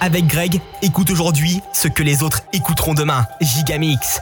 Avec Greg, écoute aujourd'hui ce que les autres écouteront demain. Gigamix.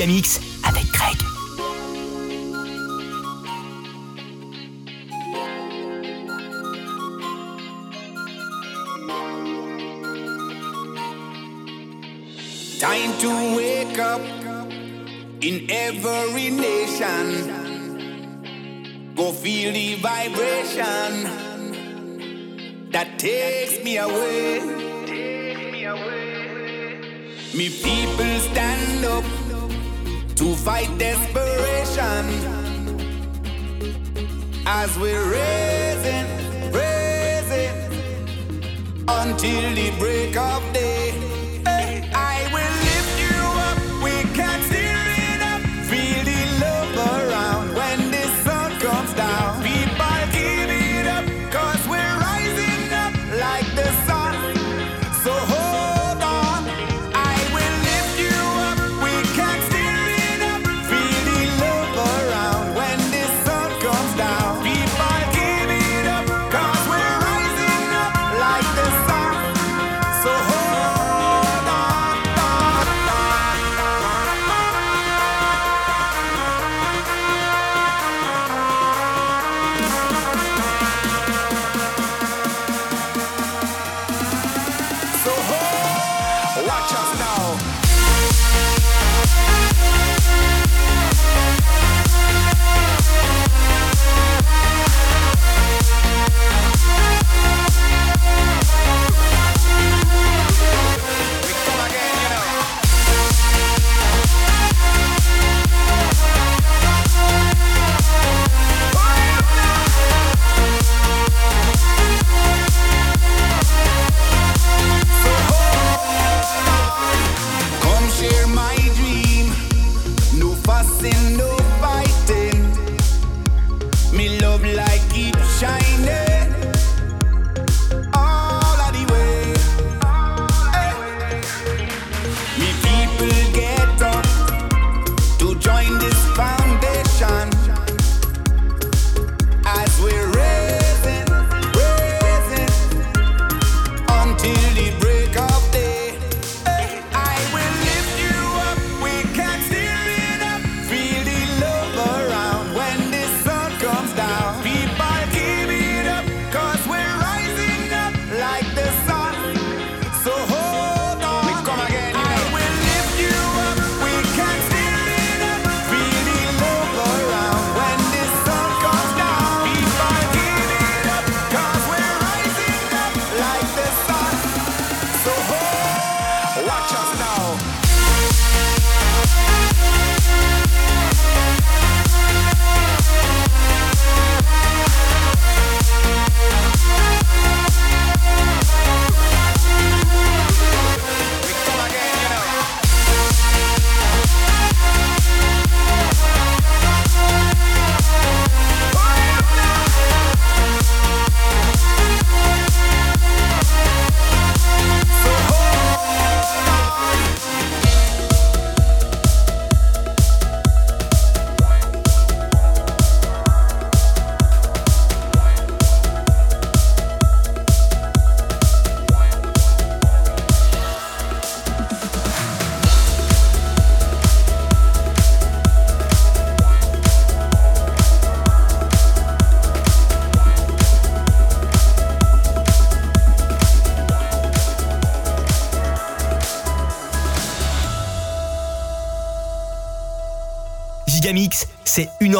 C'est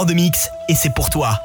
de mix et c'est pour toi.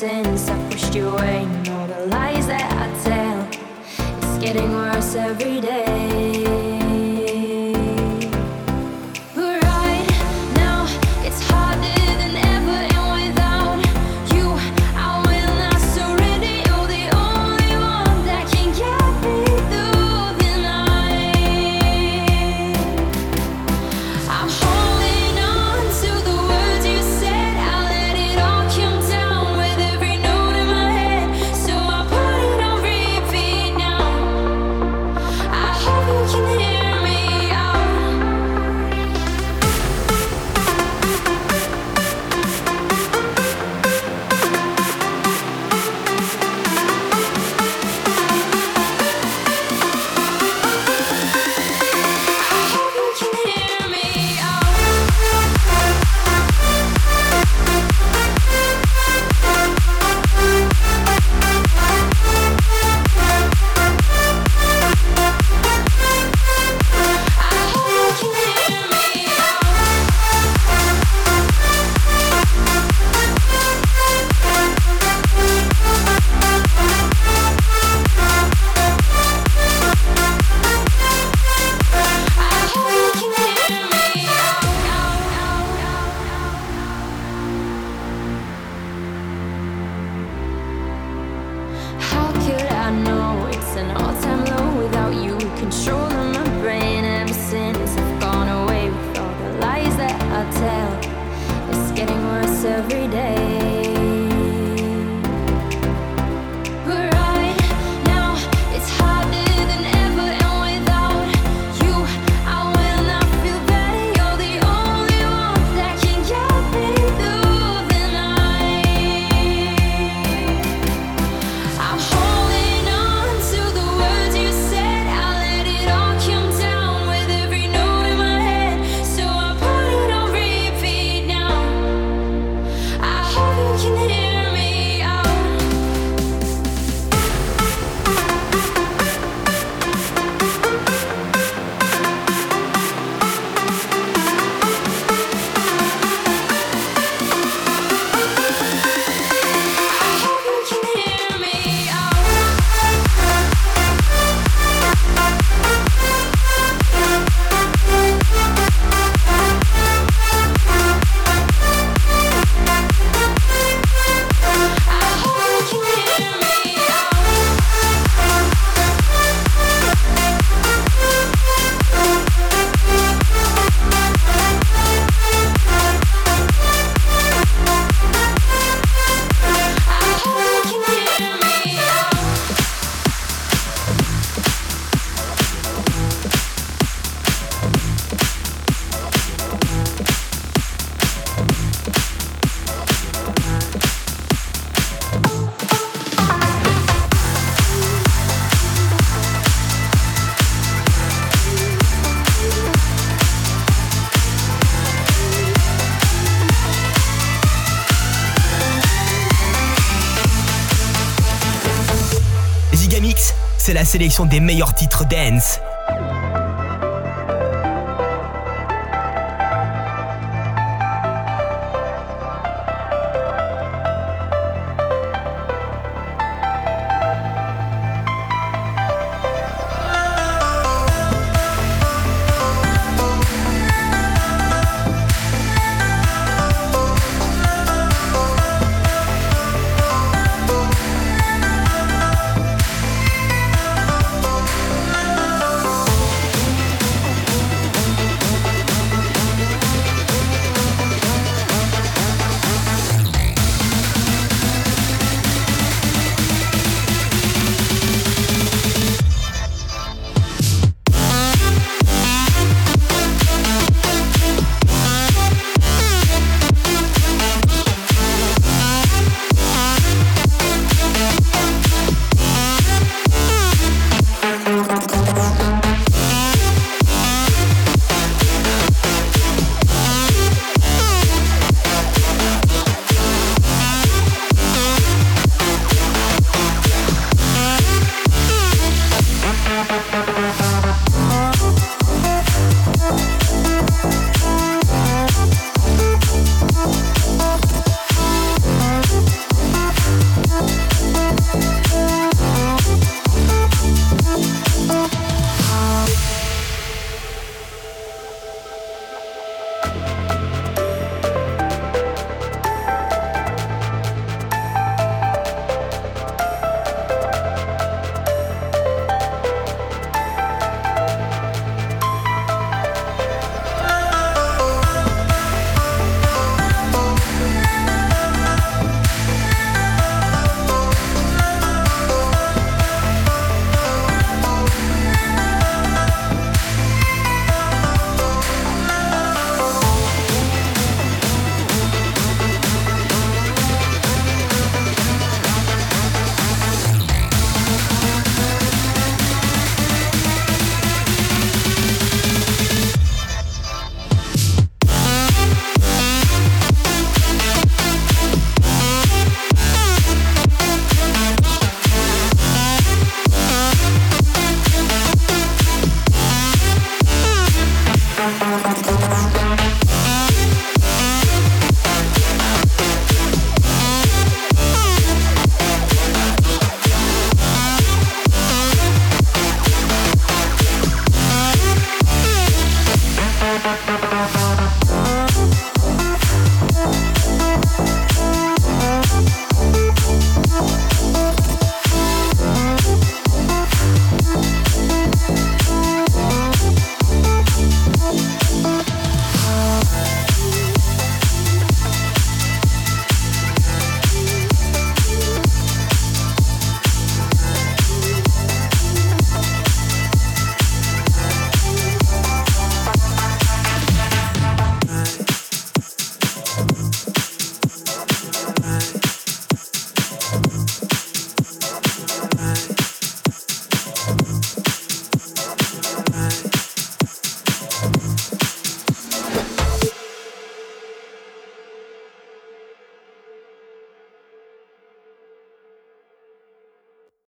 since I pushed you away and all the lies that I tell. It's getting worse every day. Gigamix, c'est la sélection des meilleurs titres dance.